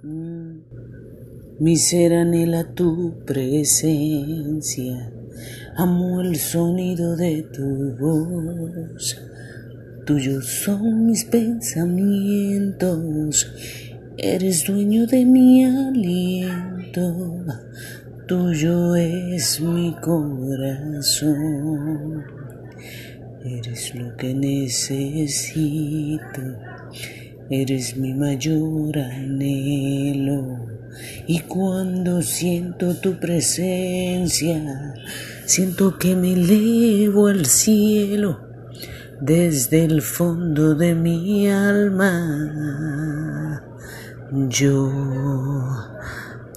Mi ser anhela tu presencia, amo el sonido de tu voz. Tuyos son mis pensamientos, eres dueño de mi aliento, tuyo es mi corazón, eres lo que necesito, eres mi mayor anhelo. Y cuando siento tu presencia, siento que me elevo al cielo desde el fondo de mi alma. Yo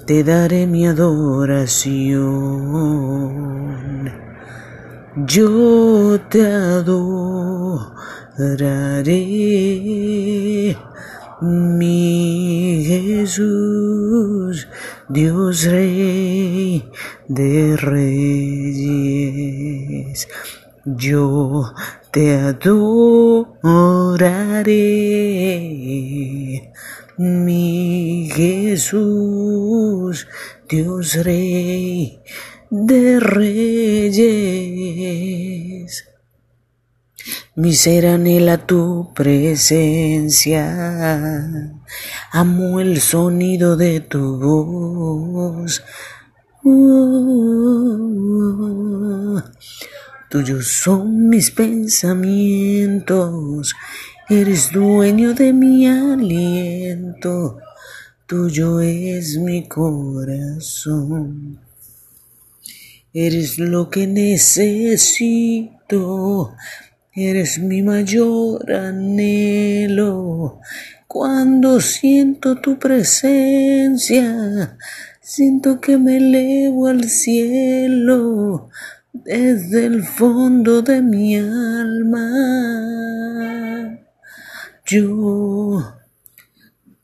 te daré mi adoración. Yo te adoraré, mi Jesús, Dios Rey de Reyes. Yo te adoraré, mi Jesús, Dios Rey de Reyes. Mi ser anhela tu presencia, amo el sonido de tu voz. Tuyos son mis pensamientos, eres dueño de mi aliento, tuyo es mi corazón. Eres lo que necesito, eres mi mayor anhelo. Cuando siento tu presencia, siento que me elevo al cielo desde el fondo de mi alma. Yo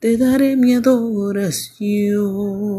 te daré mi adoración.